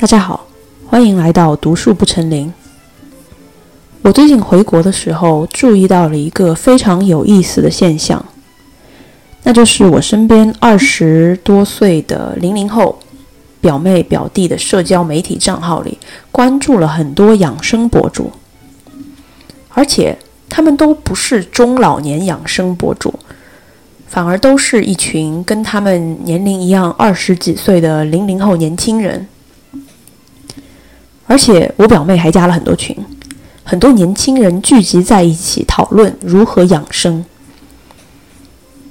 大家好，欢迎来到读树不成林。我最近回国的时候，注意到了一个非常有意思的现象，那就是我身边二十多岁的零零后表妹表弟的社交媒体账号里，关注了很多养生博主，而且他们都不是中老年养生博主，反而都是一群跟他们年龄一样二十几岁的零零后年轻人。而且我表妹还加了很多群，很多年轻人聚集在一起讨论如何养生。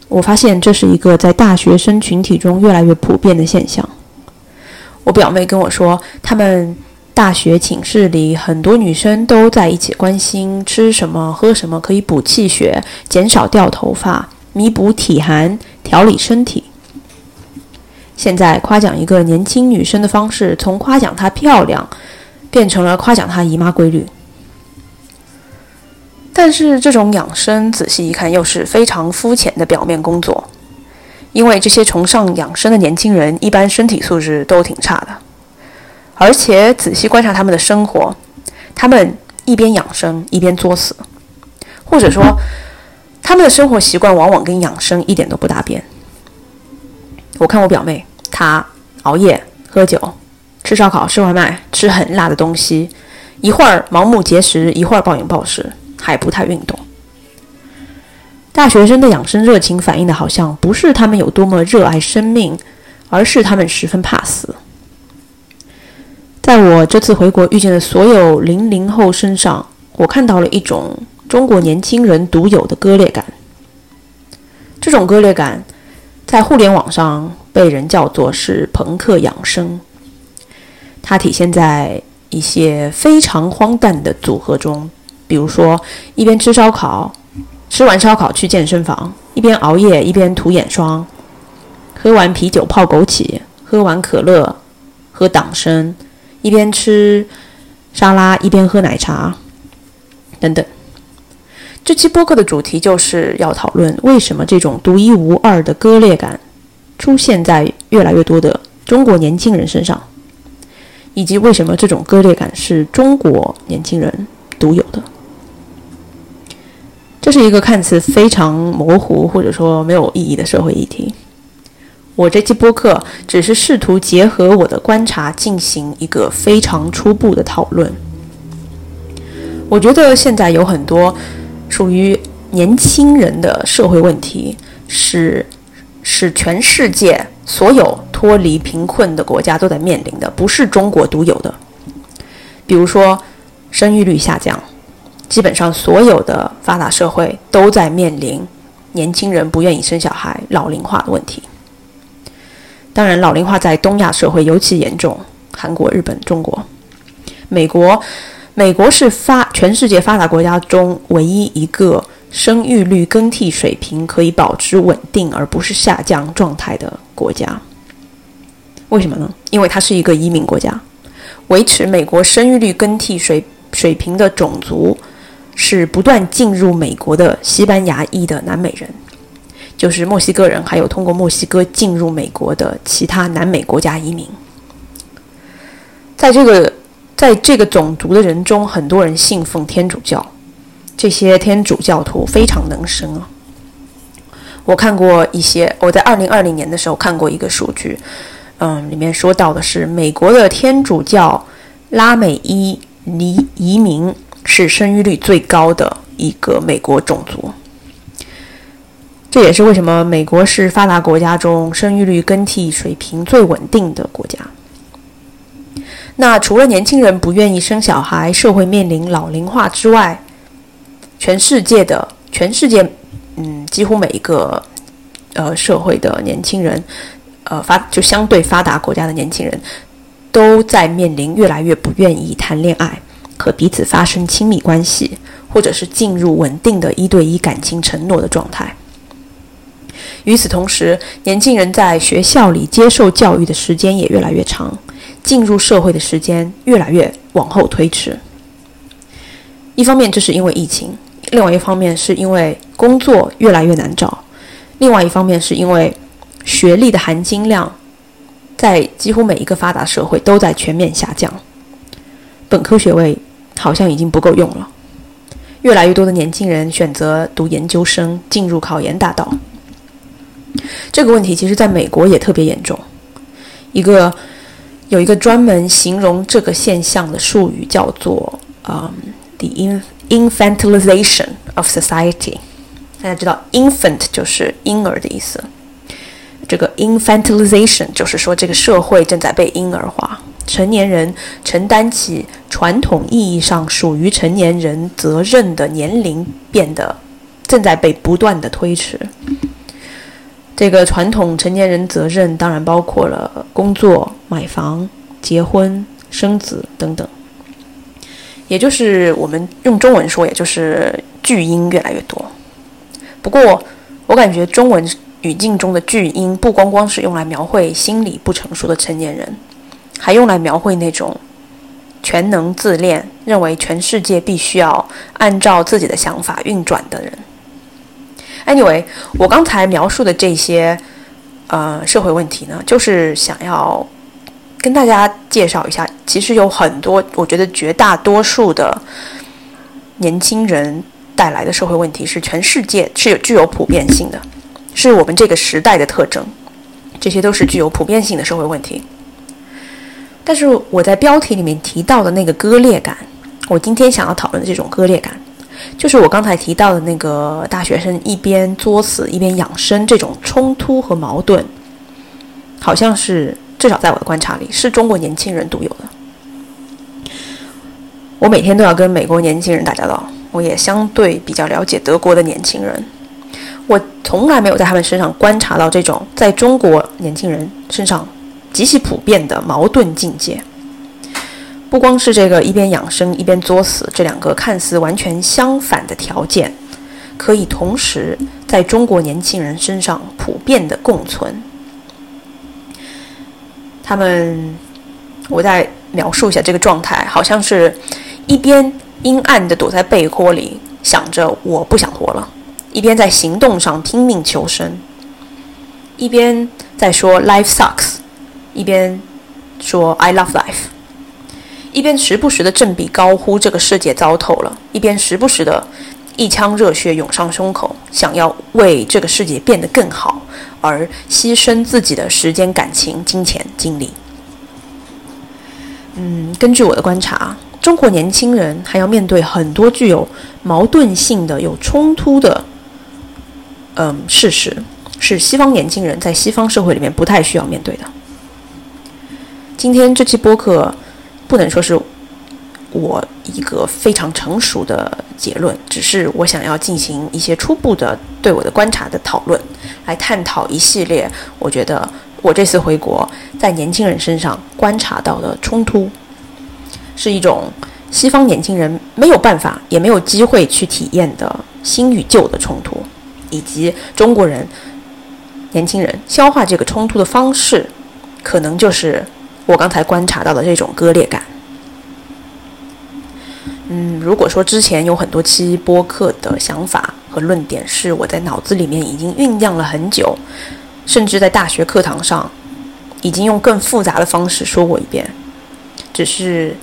我发现这是一个在大学生群体中越来越普遍的现象。我表妹跟我说，他们大学寝室里很多女生都在一起关心吃什么、喝什么可以补气血、减少掉头发、弥补体寒、调理身体。现在夸奖一个年轻女生的方式，从夸奖她漂亮。变成了夸奖她姨妈规律，但是这种养生仔细一看又是非常肤浅的表面工作，因为这些崇尚养生的年轻人一般身体素质都挺差的，而且仔细观察他们的生活，他们一边养生一边作死，或者说他们的生活习惯往往跟养生一点都不搭边。我看我表妹，她熬夜喝酒。吃烧烤，吃外卖，吃很辣的东西，一会儿盲目节食，一会儿暴饮暴食，还不太运动。大学生的养生热情反映的好像不是他们有多么热爱生命，而是他们十分怕死。在我这次回国遇见的所有零零后身上，我看到了一种中国年轻人独有的割裂感。这种割裂感，在互联网上被人叫做是朋克养生。它体现在一些非常荒诞的组合中，比如说一边吃烧烤，吃完烧烤去健身房，一边熬夜一边涂眼霜，喝完啤酒泡枸杞，喝完可乐喝党参，一边吃沙拉一边喝奶茶，等等。这期播客的主题就是要讨论为什么这种独一无二的割裂感出现在越来越多的中国年轻人身上。以及为什么这种割裂感是中国年轻人独有的？这是一个看似非常模糊或者说没有意义的社会议题。我这期播客只是试图结合我的观察进行一个非常初步的讨论。我觉得现在有很多属于年轻人的社会问题，是是全世界所有。脱离贫困的国家都在面临的，不是中国独有的。比如说，生育率下降，基本上所有的发达社会都在面临年轻人不愿意生小孩、老龄化的问题。当然，老龄化在东亚社会尤其严重，韩国、日本、中国、美国，美国是发全世界发达国家中唯一一个生育率更替水平可以保持稳定而不是下降状态的国家。为什么呢？因为它是一个移民国家，维持美国生育率更替水水平的种族是不断进入美国的西班牙裔的南美人，就是墨西哥人，还有通过墨西哥进入美国的其他南美国家移民。在这个在这个种族的人中，很多人信奉天主教，这些天主教徒非常能生啊。我看过一些，我在二零二零年的时候看过一个数据。嗯，里面说到的是美国的天主教拉美裔移移民是生育率最高的一个美国种族，这也是为什么美国是发达国家中生育率更替水平最稳定的国家。那除了年轻人不愿意生小孩，社会面临老龄化之外，全世界的全世界，嗯，几乎每一个呃社会的年轻人。呃，发就相对发达国家的年轻人，都在面临越来越不愿意谈恋爱和彼此发生亲密关系，或者是进入稳定的一对一感情承诺的状态。与此同时，年轻人在学校里接受教育的时间也越来越长，进入社会的时间越来越往后推迟。一方面，这是因为疫情；另外一方面，是因为工作越来越难找；另外一方面，是因为。学历的含金量在几乎每一个发达社会都在全面下降。本科学位好像已经不够用了，越来越多的年轻人选择读研究生，进入考研大道。这个问题其实在美国也特别严重。一个有一个专门形容这个现象的术语叫做“嗯，the infantilization of society”。大家知道，infant 就是婴儿的意思。这个 infantilization 就是说，这个社会正在被婴儿化，成年人承担起传统意义上属于成年人责任的年龄变得正在被不断的推迟。这个传统成年人责任当然包括了工作、买房、结婚、生子等等，也就是我们用中文说，也就是巨婴越来越多。不过，我感觉中文语境中的巨婴不光光是用来描绘心理不成熟的成年人，还用来描绘那种全能自恋、认为全世界必须要按照自己的想法运转的人。Anyway，我刚才描述的这些呃社会问题呢，就是想要跟大家介绍一下，其实有很多，我觉得绝大多数的年轻人。带来的社会问题是全世界是有具有普遍性的，是我们这个时代的特征，这些都是具有普遍性的社会问题。但是我在标题里面提到的那个割裂感，我今天想要讨论的这种割裂感，就是我刚才提到的那个大学生一边作死一边养生这种冲突和矛盾，好像是至少在我的观察里是中国年轻人独有的。我每天都要跟美国年轻人打交道。我也相对比较了解德国的年轻人，我从来没有在他们身上观察到这种在中国年轻人身上极其普遍的矛盾境界。不光是这个一边养生一边作死这两个看似完全相反的条件，可以同时在中国年轻人身上普遍的共存。他们，我再描述一下这个状态，好像是一边。阴暗的躲在被窝里，想着我不想活了，一边在行动上拼命求生，一边在说 “life sucks”，一边说 “I love life”，一边时不时的振臂高呼“这个世界糟透了”，一边时不时的一腔热血涌上胸口，想要为这个世界变得更好而牺牲自己的时间、感情、金钱、精力。嗯，根据我的观察。中国年轻人还要面对很多具有矛盾性的、有冲突的，嗯，事实是西方年轻人在西方社会里面不太需要面对的。今天这期播客不能说是我一个非常成熟的结论，只是我想要进行一些初步的对我的观察的讨论，来探讨一系列我觉得我这次回国在年轻人身上观察到的冲突。是一种西方年轻人没有办法也没有机会去体验的新与旧的冲突，以及中国人年轻人消化这个冲突的方式，可能就是我刚才观察到的这种割裂感。嗯，如果说之前有很多期播客的想法和论点是我在脑子里面已经酝酿了很久，甚至在大学课堂上已经用更复杂的方式说过一遍，只是。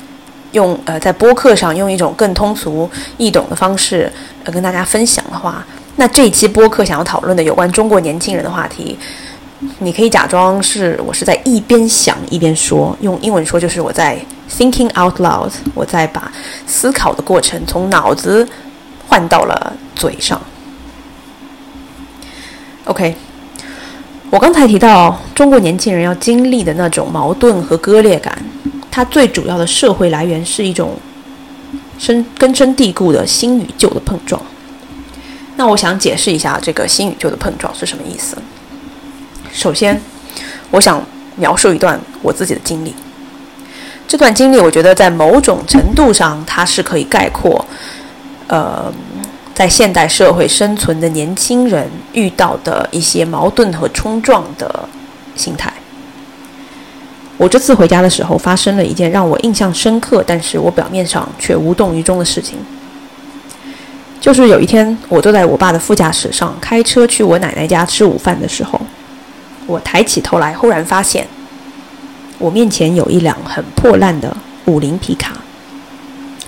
用呃，在播客上用一种更通俗易懂的方式呃跟大家分享的话，那这一期播客想要讨论的有关中国年轻人的话题，你可以假装是我是在一边想一边说，用英文说就是我在 thinking out loud，我在把思考的过程从脑子换到了嘴上。OK，我刚才提到中国年轻人要经历的那种矛盾和割裂感。它最主要的社会来源是一种深根深蒂固的新与旧的碰撞。那我想解释一下这个新与旧的碰撞是什么意思。首先，我想描述一段我自己的经历。这段经历，我觉得在某种程度上，它是可以概括，呃，在现代社会生存的年轻人遇到的一些矛盾和冲撞的心态。我这次回家的时候，发生了一件让我印象深刻，但是我表面上却无动于衷的事情。就是有一天，我坐在我爸的副驾驶上开车去我奶奶家吃午饭的时候，我抬起头来，忽然发现，我面前有一辆很破烂的五菱皮卡，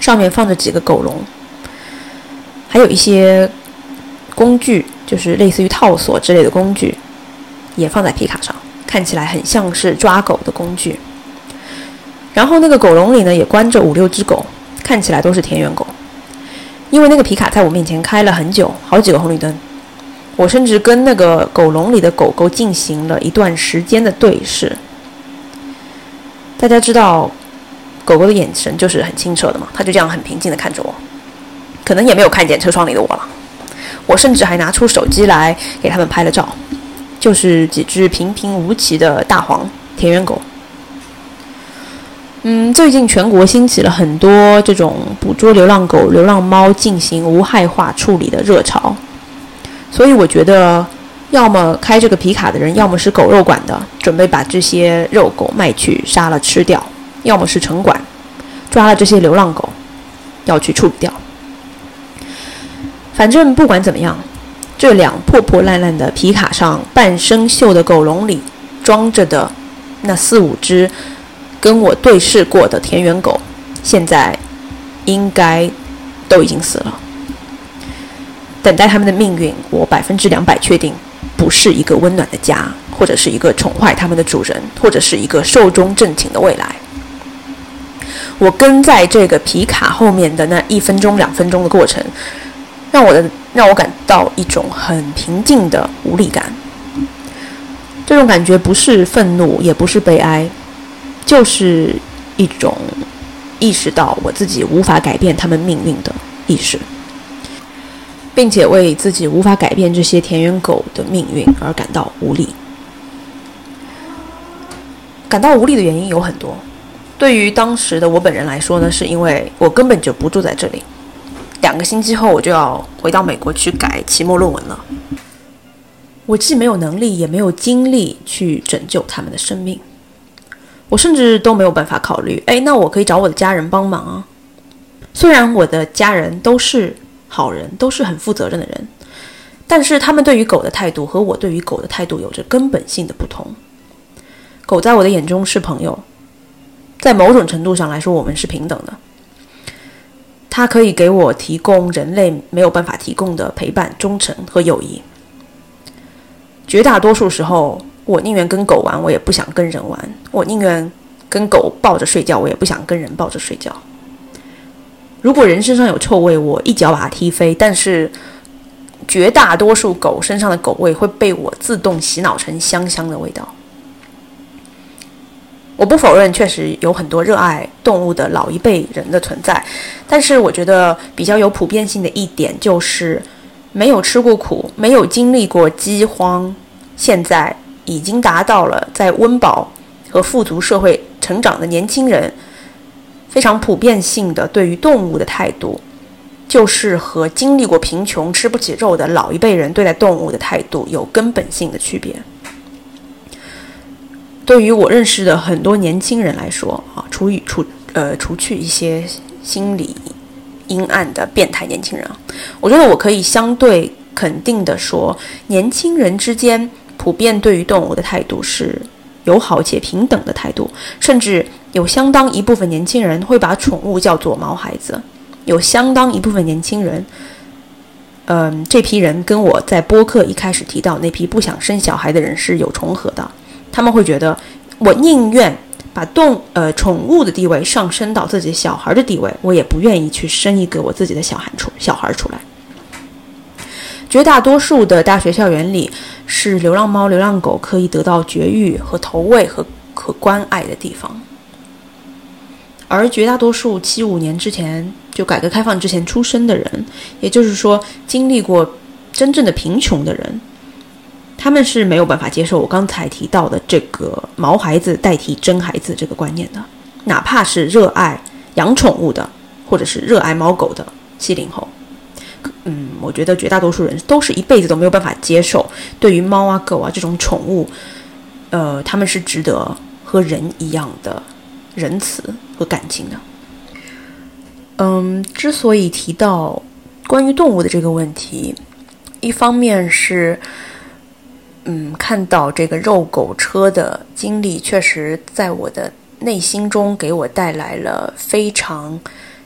上面放着几个狗笼，还有一些工具，就是类似于套索之类的工具，也放在皮卡上，看起来很像是抓狗的工具。然后那个狗笼里呢，也关着五六只狗，看起来都是田园狗。因为那个皮卡在我面前开了很久，好几个红绿灯，我甚至跟那个狗笼里的狗狗进行了一段时间的对视。大家知道，狗狗的眼神就是很清澈的嘛，它就这样很平静的看着我，可能也没有看见车窗里的我了。我甚至还拿出手机来给他们拍了照，就是几只平平无奇的大黄田园狗。嗯，最近全国兴起了很多这种捕捉流浪狗、流浪猫进行无害化处理的热潮，所以我觉得，要么开这个皮卡的人，要么是狗肉馆的，准备把这些肉狗卖去杀了吃掉；要么是城管抓了这些流浪狗，要去处理掉。反正不管怎么样，这辆破破烂烂的皮卡上半生锈的狗笼里装着的那四五只。跟我对视过的田园狗，现在应该都已经死了。等待他们的命运，我百分之两百确定，不是一个温暖的家，或者是一个宠坏他们的主人，或者是一个寿终正寝的未来。我跟在这个皮卡后面的那一分钟、两分钟的过程，让我的让我感到一种很平静的无力感。这种感觉不是愤怒，也不是悲哀。就是一种意识到我自己无法改变他们命运的意识，并且为自己无法改变这些田园狗的命运而感到无力。感到无力的原因有很多。对于当时的我本人来说呢，是因为我根本就不住在这里，两个星期后我就要回到美国去改期末论文了。我既没有能力，也没有精力去拯救他们的生命。我甚至都没有办法考虑，哎，那我可以找我的家人帮忙啊。虽然我的家人都是好人，都是很负责任的人，但是他们对于狗的态度和我对于狗的态度有着根本性的不同。狗在我的眼中是朋友，在某种程度上来说，我们是平等的。它可以给我提供人类没有办法提供的陪伴、忠诚和友谊。绝大多数时候。我宁愿跟狗玩，我也不想跟人玩；我宁愿跟狗抱着睡觉，我也不想跟人抱着睡觉。如果人身上有臭味，我一脚把它踢飞；但是绝大多数狗身上的狗味会被我自动洗脑成香香的味道。我不否认，确实有很多热爱动物的老一辈人的存在，但是我觉得比较有普遍性的一点就是，没有吃过苦，没有经历过饥荒，现在。已经达到了在温饱和富足社会成长的年轻人非常普遍性的对于动物的态度，就是和经历过贫穷、吃不起肉的老一辈人对待动物的态度有根本性的区别。对于我认识的很多年轻人来说，啊，除以除呃除去一些心理阴暗的变态年轻人，我觉得我可以相对肯定的说，年轻人之间。普遍对于动物的态度是友好且平等的态度，甚至有相当一部分年轻人会把宠物叫做毛孩子。有相当一部分年轻人，嗯，这批人跟我在播客一开始提到那批不想生小孩的人是有重合的。他们会觉得，我宁愿把动呃宠物的地位上升到自己小孩的地位，我也不愿意去生一个我自己的小孩出小孩出来。绝大多数的大学校园里，是流浪猫、流浪狗可以得到绝育和投喂和和关爱的地方。而绝大多数七五年之前就改革开放之前出生的人，也就是说经历过真正的贫穷的人，他们是没有办法接受我刚才提到的这个“毛孩子代替真孩子”这个观念的。哪怕是热爱养宠物的，或者是热爱猫狗的七零后。嗯，我觉得绝大多数人都是一辈子都没有办法接受对于猫啊、狗啊这种宠物，呃，他们是值得和人一样的仁慈和感情的。嗯，之所以提到关于动物的这个问题，一方面是嗯，看到这个肉狗车的经历，确实在我的内心中给我带来了非常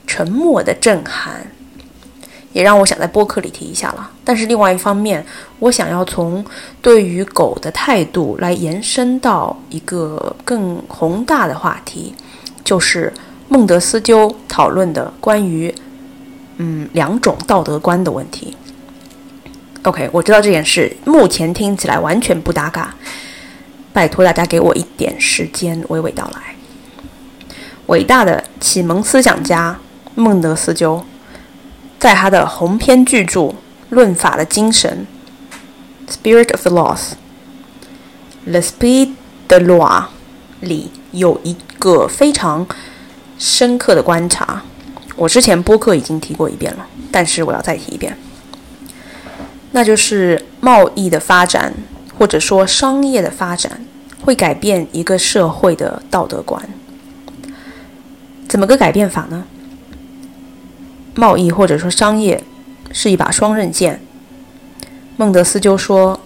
沉默的震撼，也让我想在播客里提一下了。但是另外一方面，我想要从对于狗的态度来延伸到一个更宏大的话题，就是孟德斯鸠讨论的关于嗯两种道德观的问题。OK，我知道这件事目前听起来完全不搭嘎，拜托大家给我一点时间娓娓道来。伟大的启蒙思想家孟德斯鸠，在他的鸿篇巨著《论法的精神》（Spirit of the Laws），L'esprit de loi 里有一个非常深刻的观察，我之前播客已经提过一遍了，但是我要再提一遍。那就是贸易的发展，或者说商业的发展，会改变一个社会的道德观。怎么个改变法呢？贸易或者说商业是一把双刃剑。孟德斯鸠说，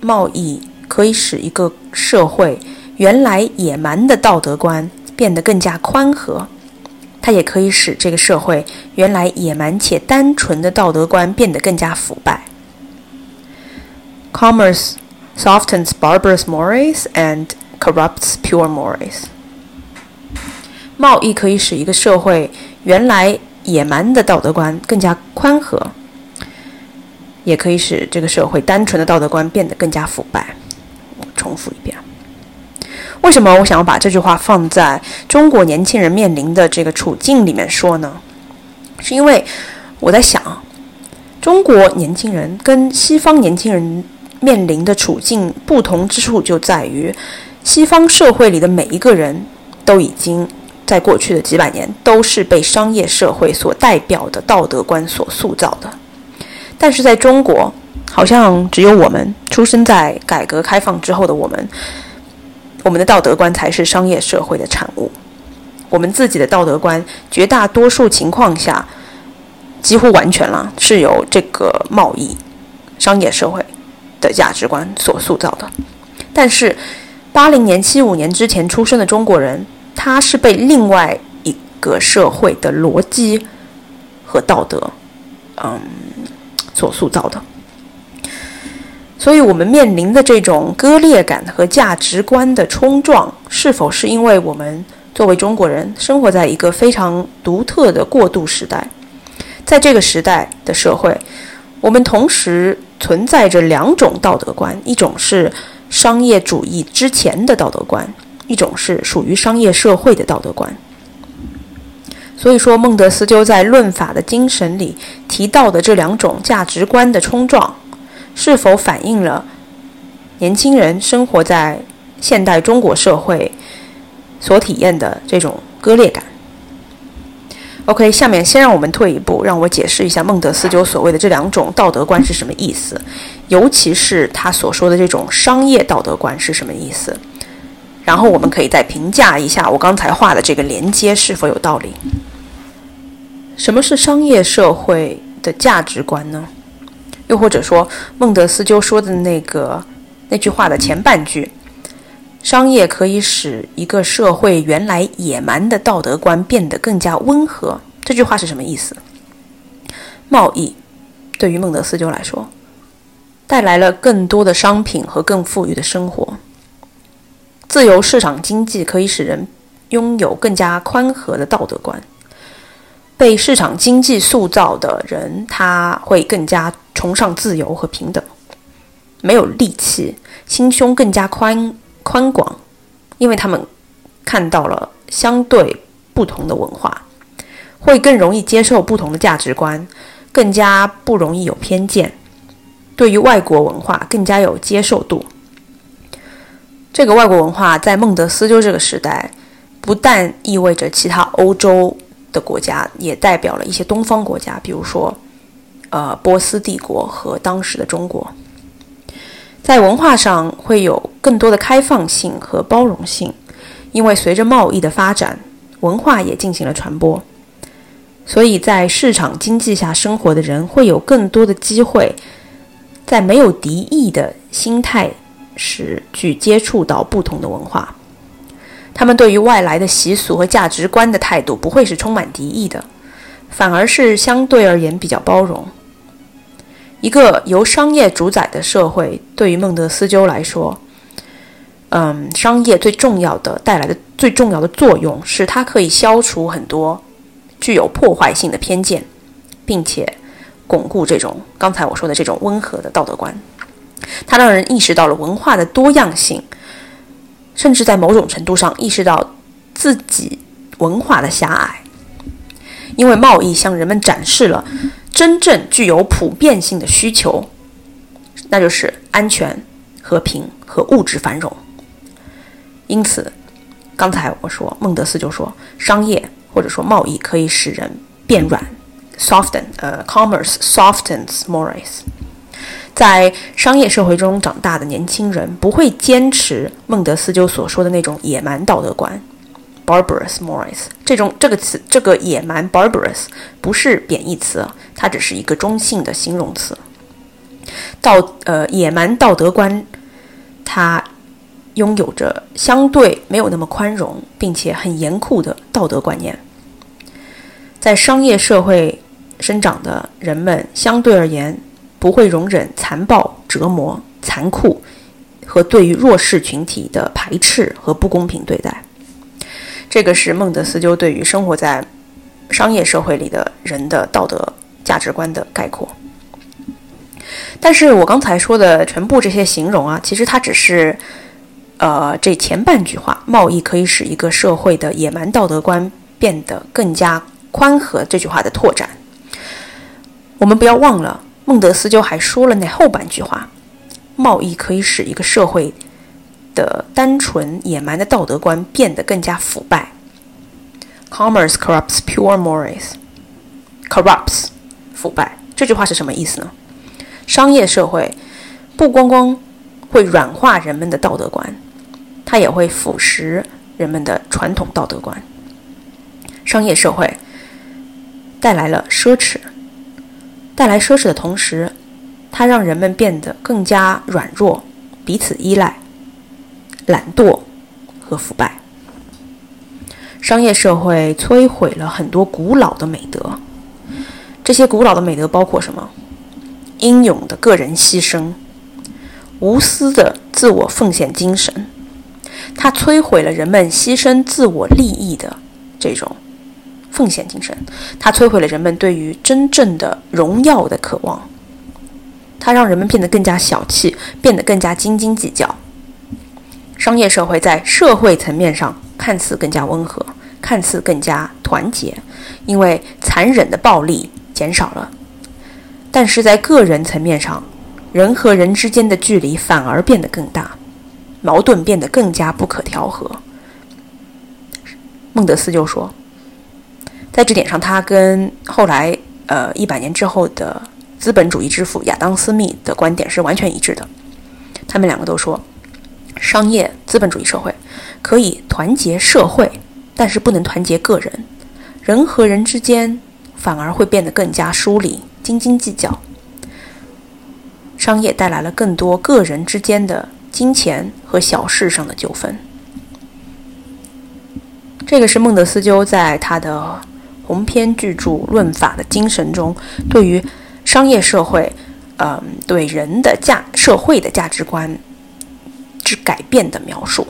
贸易可以使一个社会原来野蛮的道德观变得更加宽和，它也可以使这个社会原来野蛮且单纯的道德观变得更加腐败。Commerce softens barbarous mores and corrupts pure mores。贸易可以使一个社会原来野蛮的道德观更加宽和，也可以使这个社会单纯的道德观变得更加腐败。我重复一遍。为什么我想要把这句话放在中国年轻人面临的这个处境里面说呢？是因为我在想，中国年轻人跟西方年轻人。面临的处境不同之处就在于，西方社会里的每一个人都已经在过去的几百年都是被商业社会所代表的道德观所塑造的，但是在中国，好像只有我们出生在改革开放之后的我们，我们的道德观才是商业社会的产物，我们自己的道德观绝大多数情况下，几乎完全了是由这个贸易商业社会。的价值观所塑造的，但是八零年、七五年之前出生的中国人，他是被另外一个社会的逻辑和道德，嗯，所塑造的。所以，我们面临的这种割裂感和价值观的冲撞，是否是因为我们作为中国人生活在一个非常独特的过渡时代？在这个时代的社会，我们同时。存在着两种道德观，一种是商业主义之前的道德观，一种是属于商业社会的道德观。所以说，孟德斯鸠在《论法的精神》里提到的这两种价值观的冲撞，是否反映了年轻人生活在现代中国社会所体验的这种割裂感？OK，下面先让我们退一步，让我解释一下孟德斯鸠所谓的这两种道德观是什么意思，尤其是他所说的这种商业道德观是什么意思。然后我们可以再评价一下我刚才画的这个连接是否有道理。什么是商业社会的价值观呢？又或者说孟德斯鸠说的那个那句话的前半句？商业可以使一个社会原来野蛮的道德观变得更加温和。这句话是什么意思？贸易对于孟德斯鸠来说，带来了更多的商品和更富裕的生活。自由市场经济可以使人拥有更加宽和的道德观。被市场经济塑造的人，他会更加崇尚自由和平等，没有戾气，心胸更加宽。宽广，因为他们看到了相对不同的文化，会更容易接受不同的价值观，更加不容易有偏见，对于外国文化更加有接受度。这个外国文化在孟德斯鸠这个时代，不但意味着其他欧洲的国家，也代表了一些东方国家，比如说，呃，波斯帝国和当时的中国。在文化上会有更多的开放性和包容性，因为随着贸易的发展，文化也进行了传播，所以在市场经济下生活的人会有更多的机会，在没有敌意的心态时去接触到不同的文化。他们对于外来的习俗和价值观的态度不会是充满敌意的，反而是相对而言比较包容。一个由商业主宰的社会，对于孟德斯鸠来说，嗯，商业最重要的带来的最重要的作用是，它可以消除很多具有破坏性的偏见，并且巩固这种刚才我说的这种温和的道德观。它让人意识到了文化的多样性。甚至在某种程度上意识到自己文化的狭隘，因为贸易向人们展示了真正具有普遍性的需求，那就是安全、和平和物质繁荣。因此，刚才我说孟德斯就说，商业或者说贸易可以使人变软，soften，呃，commerce softens mores。在商业社会中长大的年轻人不会坚持孟德斯鸠所说的那种野蛮道德观，barbarous mores。这种这个词，这个野蛮 barbarous 不是贬义词，它只是一个中性的形容词。道呃，野蛮道德观，它拥有着相对没有那么宽容，并且很严酷的道德观念。在商业社会生长的人们，相对而言。不会容忍残暴、折磨、残酷和对于弱势群体的排斥和不公平对待。这个是孟德斯鸠对于生活在商业社会里的人的道德价值观的概括。但是我刚才说的全部这些形容啊，其实它只是呃这前半句话：贸易可以使一个社会的野蛮道德观变得更加宽和。这句话的拓展，我们不要忘了。孟德斯鸠还说了那后半句话：“贸易可以使一个社会的单纯野蛮的道德观变得更加腐败。”Commerce corrupts pure mores. Corrupts，腐败。这句话是什么意思呢？商业社会不光光会软化人们的道德观，它也会腐蚀人们的传统道德观。商业社会带来了奢侈。带来奢侈的同时，它让人们变得更加软弱、彼此依赖、懒惰和腐败。商业社会摧毁了很多古老的美德。这些古老的美德包括什么？英勇的个人牺牲、无私的自我奉献精神。它摧毁了人们牺牲自我利益的这种。奉献精神，它摧毁了人们对于真正的荣耀的渴望。它让人们变得更加小气，变得更加斤斤计较。商业社会在社会层面上看似更加温和，看似更加团结，因为残忍的暴力减少了。但是在个人层面上，人和人之间的距离反而变得更大，矛盾变得更加不可调和。孟德斯鸠说。在这点上，他跟后来呃一百年之后的资本主义之父亚当·斯密的观点是完全一致的。他们两个都说，商业资本主义社会可以团结社会，但是不能团结个人。人和人之间反而会变得更加疏离、斤斤计较。商业带来了更多个人之间的金钱和小事上的纠纷。这个是孟德斯鸠在他的。鸿篇巨著《论法的精神》中，对于商业社会，嗯，对人的价社会的价值观之改变的描述。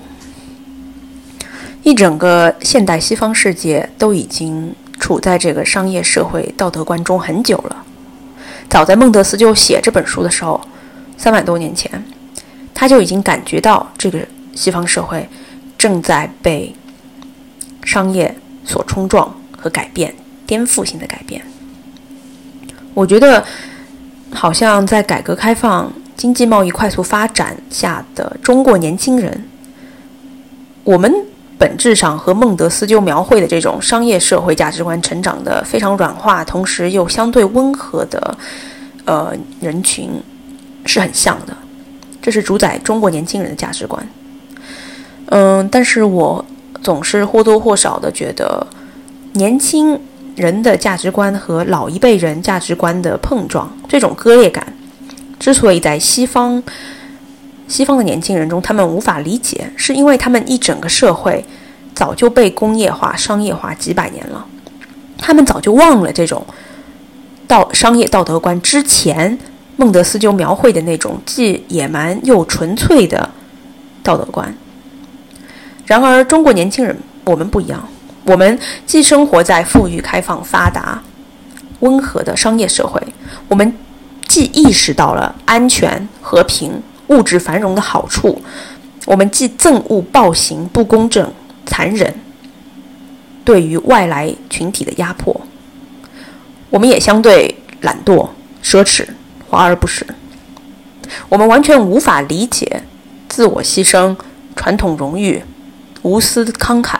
一整个现代西方世界都已经处在这个商业社会道德观中很久了。早在孟德斯鸠写这本书的时候，三百多年前，他就已经感觉到这个西方社会正在被商业所冲撞。和改变，颠覆性的改变。我觉得，好像在改革开放、经济贸易快速发展下的中国年轻人，我们本质上和孟德斯鸠描绘的这种商业社会价值观成长的非常软化，同时又相对温和的呃人群是很像的。这是主宰中国年轻人的价值观。嗯，但是我总是或多或少的觉得。年轻人的价值观和老一辈人价值观的碰撞，这种割裂感，之所以在西方西方的年轻人中，他们无法理解，是因为他们一整个社会早就被工业化、商业化几百年了，他们早就忘了这种道商业道德观之前孟德斯鸠描绘的那种既野蛮又纯粹的道德观。然而，中国年轻人我们不一样，我们既生活在富裕、开放、发达、温和的商业社会，我们既意识到了安全、和平。物质繁荣的好处，我们既憎恶暴行、不公正、残忍，对于外来群体的压迫，我们也相对懒惰、奢侈、华而不实。我们完全无法理解自我牺牲、传统荣誉、无私慷慨。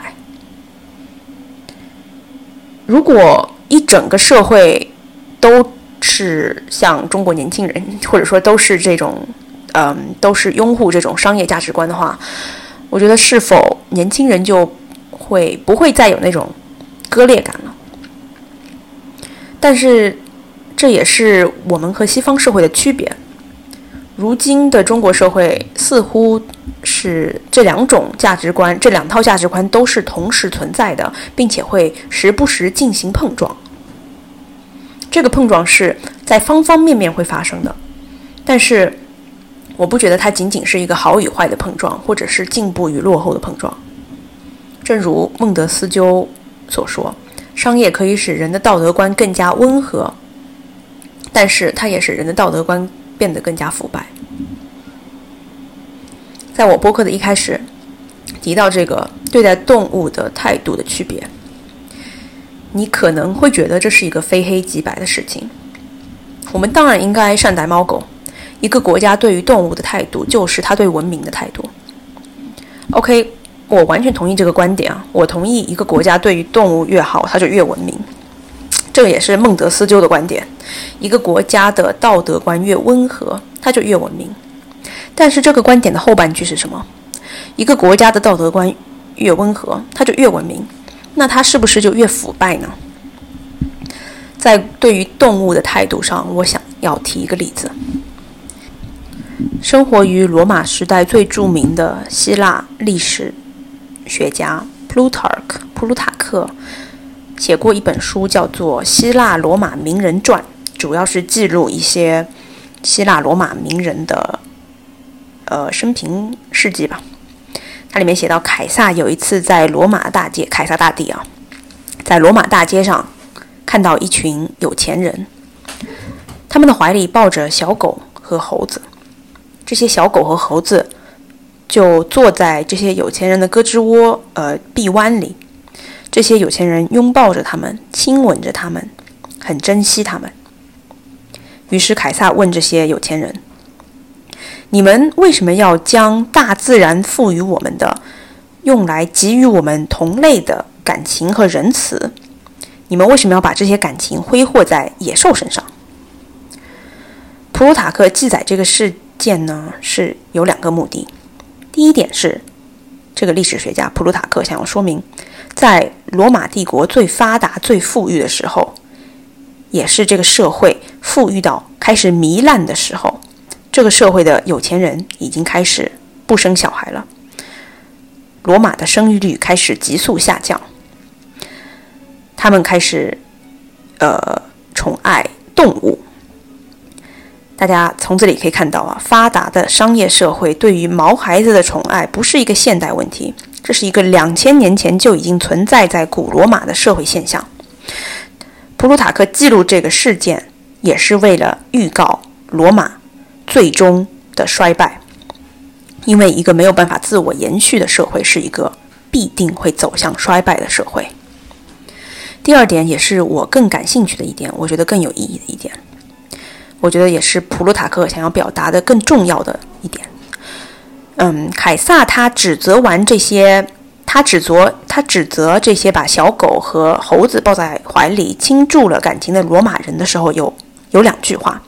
如果一整个社会都是像中国年轻人，或者说都是这种。嗯，都是拥护这种商业价值观的话，我觉得是否年轻人就会不会再有那种割裂感了？但是这也是我们和西方社会的区别。如今的中国社会似乎是这两种价值观、这两套价值观都是同时存在的，并且会时不时进行碰撞。这个碰撞是在方方面面会发生的，但是。我不觉得它仅仅是一个好与坏的碰撞，或者是进步与落后的碰撞。正如孟德斯鸠所说，商业可以使人的道德观更加温和，但是它也使人的道德观变得更加腐败。在我播客的一开始提到这个对待动物的态度的区别，你可能会觉得这是一个非黑即白的事情。我们当然应该善待猫狗。一个国家对于动物的态度，就是他对文明的态度。OK，我完全同意这个观点啊！我同意一个国家对于动物越好，它就越文明。这也是孟德斯鸠的观点：一个国家的道德观越温和，它就越文明。但是这个观点的后半句是什么？一个国家的道德观越温和，它就越文明。那它是不是就越腐败呢？在对于动物的态度上，我想要提一个例子。生活于罗马时代最著名的希腊历史学家 Plutarch 普鲁塔克写过一本书，叫做《希腊罗马名人传》，主要是记录一些希腊罗马名人的呃生平事迹吧。它里面写到，凯撒有一次在罗马大街，凯撒大帝啊，在罗马大街上看到一群有钱人，他们的怀里抱着小狗和猴子。这些小狗和猴子就坐在这些有钱人的胳肢窝、呃臂弯里，这些有钱人拥抱着他们，亲吻着他们，很珍惜他们。于是凯撒问这些有钱人：“你们为什么要将大自然赋予我们的，用来给予我们同类的感情和仁慈？你们为什么要把这些感情挥霍在野兽身上？”普鲁塔克记载这个事。件呢是有两个目的，第一点是，这个历史学家普鲁塔克想要说明，在罗马帝国最发达、最富裕的时候，也是这个社会富裕到开始糜烂的时候，这个社会的有钱人已经开始不生小孩了，罗马的生育率开始急速下降，他们开始，呃，宠爱动物。大家从这里可以看到啊，发达的商业社会对于毛孩子的宠爱不是一个现代问题，这是一个两千年前就已经存在在古罗马的社会现象。普鲁塔克记录这个事件，也是为了预告罗马最终的衰败，因为一个没有办法自我延续的社会是一个必定会走向衰败的社会。第二点也是我更感兴趣的一点，我觉得更有意义的一点。我觉得也是普鲁塔克想要表达的更重要的一点。嗯，凯撒他指责完这些，他指责他指责这些把小狗和猴子抱在怀里倾注了感情的罗马人的时候，有有两句话。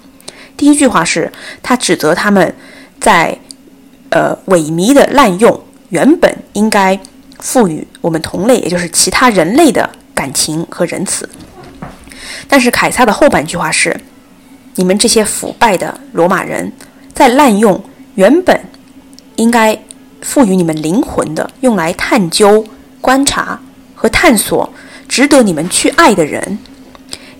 第一句话是他指责他们在呃萎靡的滥用原本应该赋予我们同类，也就是其他人类的感情和仁慈。但是凯撒的后半句话是。你们这些腐败的罗马人，在滥用原本应该赋予你们灵魂的，用来探究、观察和探索值得你们去爱的人。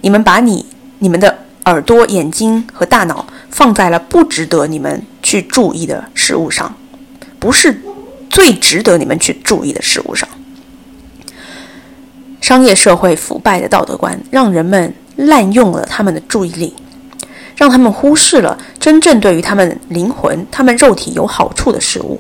你们把你、你们的耳朵、眼睛和大脑放在了不值得你们去注意的事物上，不是最值得你们去注意的事物上。商业社会腐败的道德观，让人们滥用了他们的注意力，让他们忽视了真正对于他们灵魂、他们肉体有好处的事物。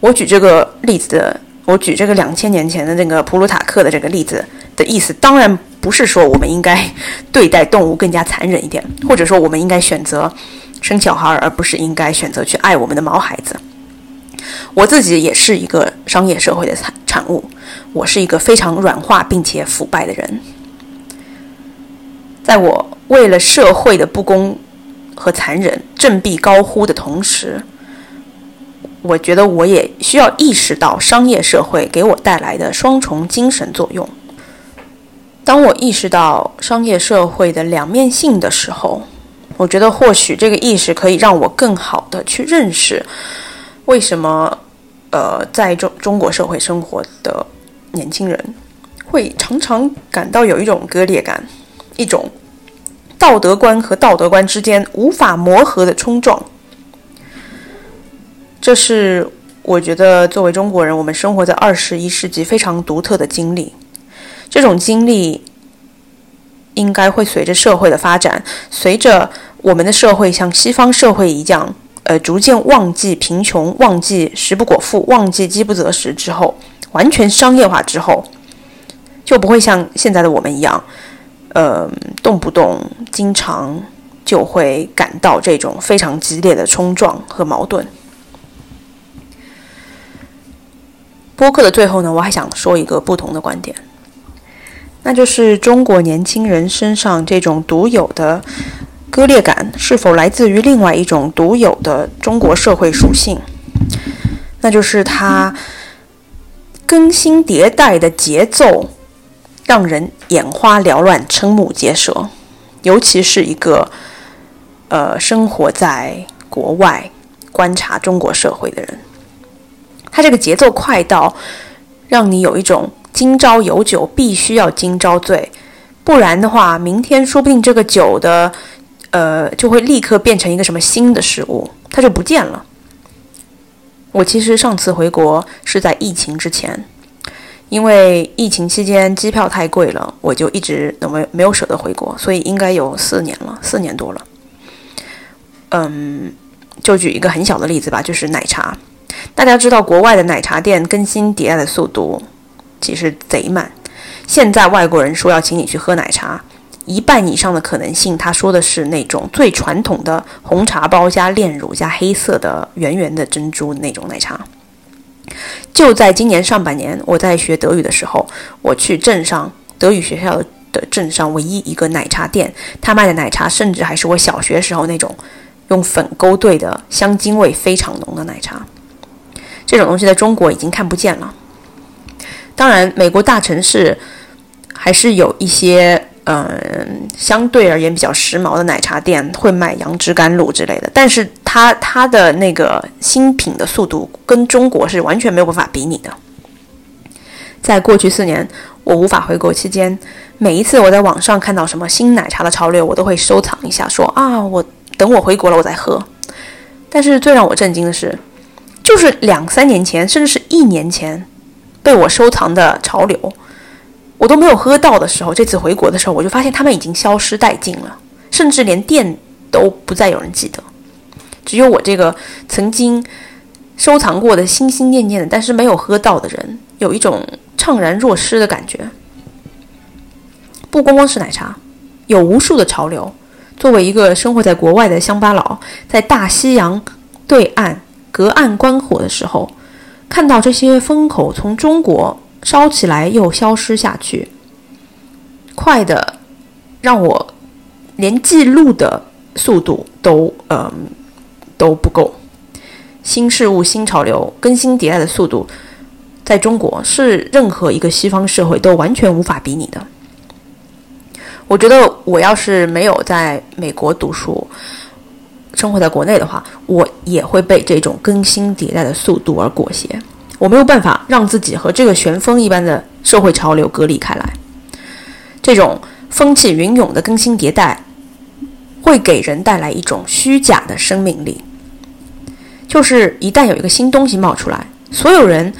我举这个例子的，我举这个两千年前的那个普鲁塔克的这个例子的意思，当然不是说我们应该对待动物更加残忍一点，或者说我们应该选择生小孩，而不是应该选择去爱我们的毛孩子。我自己也是一个商业社会的产产物，我是一个非常软化并且腐败的人。在我为了社会的不公和残忍振臂高呼的同时，我觉得我也需要意识到商业社会给我带来的双重精神作用。当我意识到商业社会的两面性的时候，我觉得或许这个意识可以让我更好的去认识。为什么，呃，在中中国社会生活的年轻人会常常感到有一种割裂感，一种道德观和道德观之间无法磨合的冲撞？这是我觉得作为中国人，我们生活在二十一世纪非常独特的经历。这种经历应该会随着社会的发展，随着我们的社会像西方社会一样。呃，逐渐忘记贫穷，忘记食不果腹，忘记饥不择食之后，完全商业化之后，就不会像现在的我们一样，呃，动不动经常就会感到这种非常激烈的冲撞和矛盾。播客的最后呢，我还想说一个不同的观点，那就是中国年轻人身上这种独有的。割裂感是否来自于另外一种独有的中国社会属性？那就是它更新迭代的节奏让人眼花缭乱、瞠目结舌。尤其是一个呃生活在国外观察中国社会的人，他这个节奏快到让你有一种今朝有酒必须要今朝醉，不然的话，明天说不定这个酒的。呃，就会立刻变成一个什么新的事物，它就不见了。我其实上次回国是在疫情之前，因为疫情期间机票太贵了，我就一直都没没有舍得回国，所以应该有四年了，四年多了。嗯，就举一个很小的例子吧，就是奶茶。大家知道，国外的奶茶店更新迭代的速度其实贼慢。现在外国人说要请你去喝奶茶。一半以上的可能性，他说的是那种最传统的红茶包加炼乳加黑色的圆圆的珍珠那种奶茶。就在今年上半年，我在学德语的时候，我去镇上德语学校的镇上唯一一个奶茶店，他卖的奶茶甚至还是我小学时候那种用粉勾兑的香精味非常浓的奶茶。这种东西在中国已经看不见了。当然，美国大城市还是有一些。嗯，相对而言比较时髦的奶茶店会卖杨枝甘露之类的，但是它它的那个新品的速度跟中国是完全没有办法比拟的。在过去四年我无法回国期间，每一次我在网上看到什么新奶茶的潮流，我都会收藏一下，说啊，我等我回国了我再喝。但是最让我震惊的是，就是两三年前，甚至是一年前被我收藏的潮流。我都没有喝到的时候，这次回国的时候，我就发现他们已经消失殆尽了，甚至连店都不再有人记得，只有我这个曾经收藏过的、心心念念的，但是没有喝到的人，有一种怅然若失的感觉。不光光是奶茶，有无数的潮流。作为一个生活在国外的乡巴佬，在大西洋对岸隔岸观火的时候，看到这些风口从中国。烧起来又消失下去，快的让我连记录的速度都嗯都不够。新事物、新潮流更新迭代的速度，在中国是任何一个西方社会都完全无法比拟的。我觉得我要是没有在美国读书，生活在国内的话，我也会被这种更新迭代的速度而裹挟。我没有办法让自己和这个旋风一般的社会潮流隔离开来。这种风起云涌的更新迭代，会给人带来一种虚假的生命力。就是一旦有一个新东西冒出来，所有人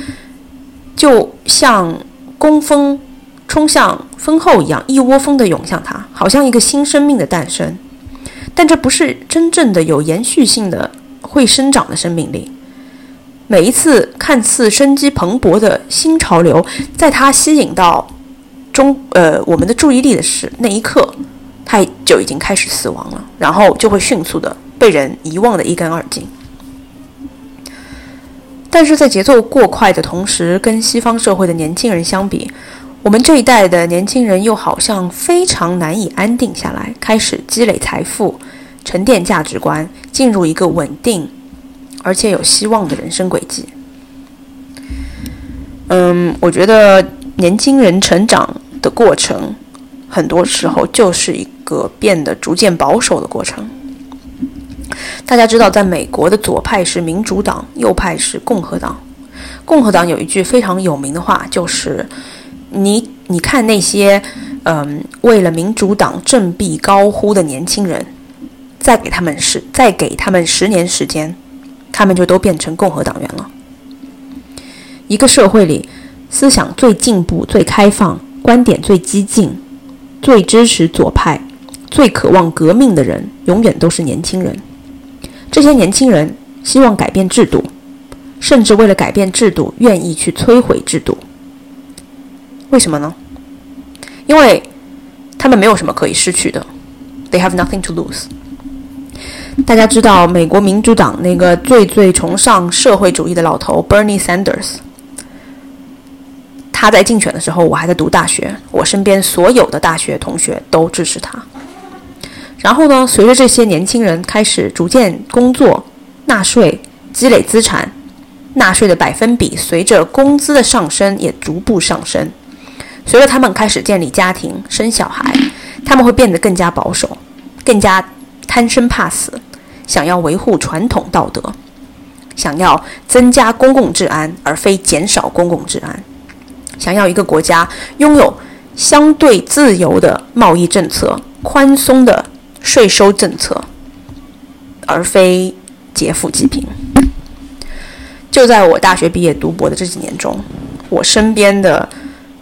就像工蜂冲向蜂后一样，一窝蜂地涌向它，好像一个新生命的诞生。但这不是真正的有延续性的、会生长的生命力。每一次看似生机蓬勃的新潮流，在它吸引到中呃我们的注意力的时那一刻，它就已经开始死亡了，然后就会迅速的被人遗忘的一干二净。但是在节奏过快的同时，跟西方社会的年轻人相比，我们这一代的年轻人又好像非常难以安定下来，开始积累财富、沉淀价值观，进入一个稳定而且有希望的人生轨迹。嗯，我觉得年轻人成长的过程，很多时候就是一个变得逐渐保守的过程。大家知道，在美国的左派是民主党，右派是共和党。共和党有一句非常有名的话，就是“你你看那些嗯为了民主党振臂高呼的年轻人，再给他们十再给他们十年时间，他们就都变成共和党员了。”一个社会里，思想最进步、最开放、观点最激进、最支持左派、最渴望革命的人，永远都是年轻人。这些年轻人希望改变制度，甚至为了改变制度，愿意去摧毁制度。为什么呢？因为他们没有什么可以失去的，They have nothing to lose。大家知道，美国民主党那个最最崇尚社会主义的老头 Bernie Sanders，他在竞选的时候，我还在读大学，我身边所有的大学同学都支持他。然后呢？随着这些年轻人开始逐渐工作、纳税、积累资产，纳税的百分比随着工资的上升也逐步上升。随着他们开始建立家庭、生小孩，他们会变得更加保守，更加贪生怕死，想要维护传统道德，想要增加公共治安而非减少公共治安，想要一个国家拥有相对自由的贸易政策、宽松的。税收政策，而非劫富济贫。就在我大学毕业读博的这几年中，我身边的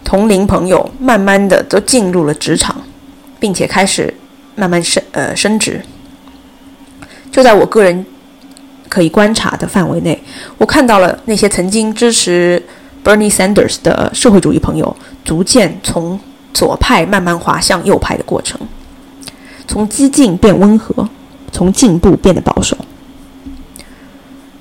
同龄朋友慢慢的都进入了职场，并且开始慢慢升呃升职。就在我个人可以观察的范围内，我看到了那些曾经支持 Bernie Sanders 的社会主义朋友，逐渐从左派慢慢滑向右派的过程。从激进变温和，从进步变得保守。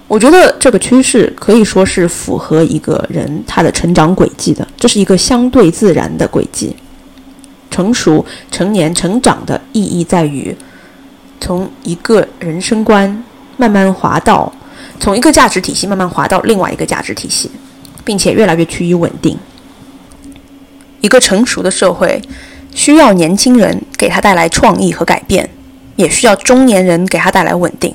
我觉得这个趋势可以说是符合一个人他的成长轨迹的，这是一个相对自然的轨迹。成熟、成年、成长的意义在于，从一个人生观慢慢滑到，从一个价值体系慢慢滑到另外一个价值体系，并且越来越趋于稳定。一个成熟的社会。需要年轻人给他带来创意和改变，也需要中年人给他带来稳定。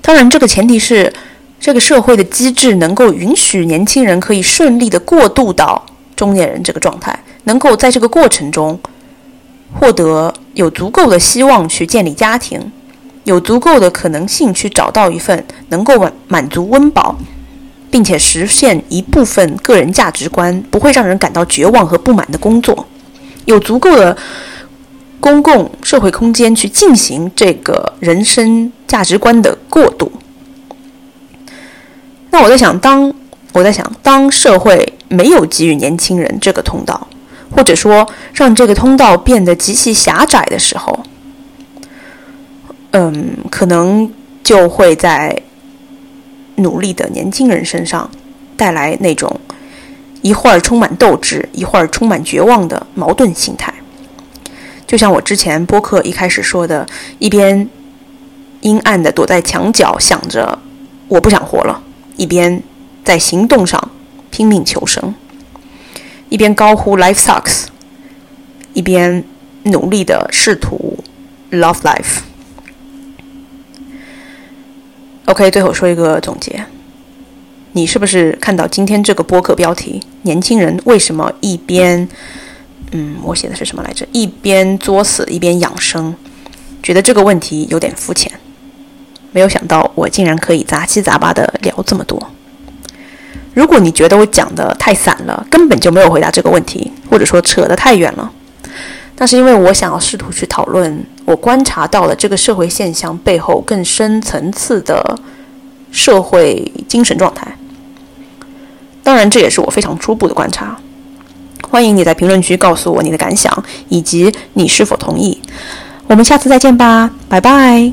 当然，这个前提是这个社会的机制能够允许年轻人可以顺利的过渡到中年人这个状态，能够在这个过程中获得有足够的希望去建立家庭，有足够的可能性去找到一份能够满满足温饱，并且实现一部分个人价值观，不会让人感到绝望和不满的工作。有足够的公共社会空间去进行这个人生价值观的过渡。那我在想，当我在想，当社会没有给予年轻人这个通道，或者说让这个通道变得极其狭窄的时候，嗯，可能就会在努力的年轻人身上带来那种。一会儿充满斗志，一会儿充满绝望的矛盾心态，就像我之前播客一开始说的，一边阴暗的躲在墙角想着我不想活了，一边在行动上拼命求生，一边高呼 “Life sucks”，一边努力的试图 “Love life”。OK，最后说一个总结。你是不是看到今天这个播客标题？年轻人为什么一边……嗯，我写的是什么来着？一边作死一边养生，觉得这个问题有点肤浅。没有想到我竟然可以杂七杂八的聊这么多。如果你觉得我讲的太散了，根本就没有回答这个问题，或者说扯得太远了，那是因为我想要试图去讨论我观察到了这个社会现象背后更深层次的社会精神状态。当然，这也是我非常初步的观察。欢迎你在评论区告诉我你的感想，以及你是否同意。我们下次再见吧，拜拜。